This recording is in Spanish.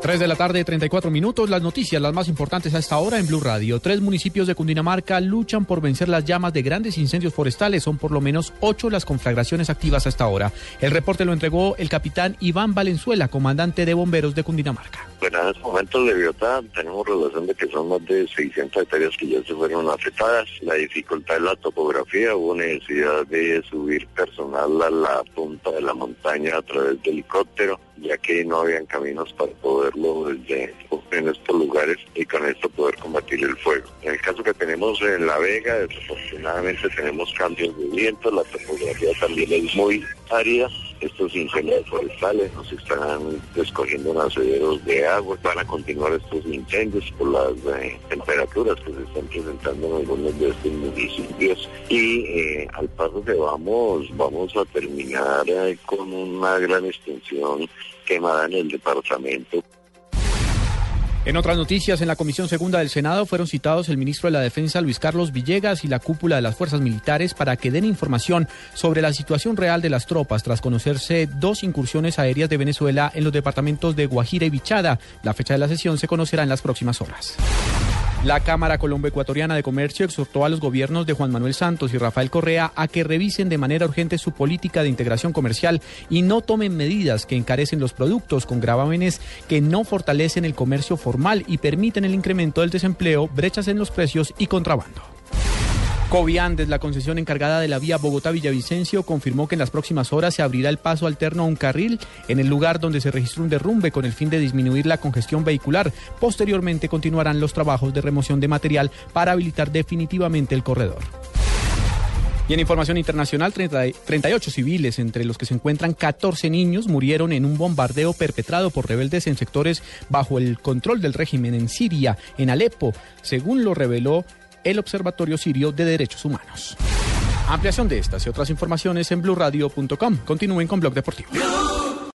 3 de la tarde, 34 minutos. Las noticias, las más importantes a esta hora en Blue Radio. Tres municipios de Cundinamarca luchan por vencer las llamas de grandes incendios forestales. Son por lo menos ocho las conflagraciones activas a esta hora. El reporte lo entregó el capitán Iván Valenzuela, comandante de bomberos de Cundinamarca. Bueno, en estos momentos de tenemos relación de que son más de 600 hectáreas que ya se fueron afectadas. La dificultad de la topografía, hubo necesidad de subir personal a la punta de la montaña a través de helicóptero, ya que no habían caminos para poderlo desde en La Vega, desafortunadamente tenemos cambios de viento, la topografía también es muy árida estos incendios forestales nos están descogiendo nacederos de agua. Van a continuar estos incendios por las eh, temperaturas que se están presentando en algunos de estos municipios. Y eh, al paso que vamos, vamos a terminar eh, con una gran extensión quemada en el departamento. En otras noticias, en la Comisión Segunda del Senado fueron citados el ministro de la Defensa Luis Carlos Villegas y la cúpula de las fuerzas militares para que den información sobre la situación real de las tropas tras conocerse dos incursiones aéreas de Venezuela en los departamentos de Guajira y Bichada. La fecha de la sesión se conocerá en las próximas horas. La Cámara Colombo-Ecuatoriana de Comercio exhortó a los gobiernos de Juan Manuel Santos y Rafael Correa a que revisen de manera urgente su política de integración comercial y no tomen medidas que encarecen los productos con gravámenes que no fortalecen el comercio formal y permiten el incremento del desempleo, brechas en los precios y contrabando. Coviandes, la concesión encargada de la vía Bogotá-Villavicencio, confirmó que en las próximas horas se abrirá el paso alterno a un carril en el lugar donde se registró un derrumbe con el fin de disminuir la congestión vehicular. Posteriormente continuarán los trabajos de remoción de material para habilitar definitivamente el corredor. Y en información internacional, 30, 38 civiles, entre los que se encuentran 14 niños, murieron en un bombardeo perpetrado por rebeldes en sectores bajo el control del régimen en Siria, en Alepo, según lo reveló el Observatorio Sirio de Derechos Humanos. Ampliación de estas y otras informaciones en blurradio.com. Continúen con Blog Deportivo.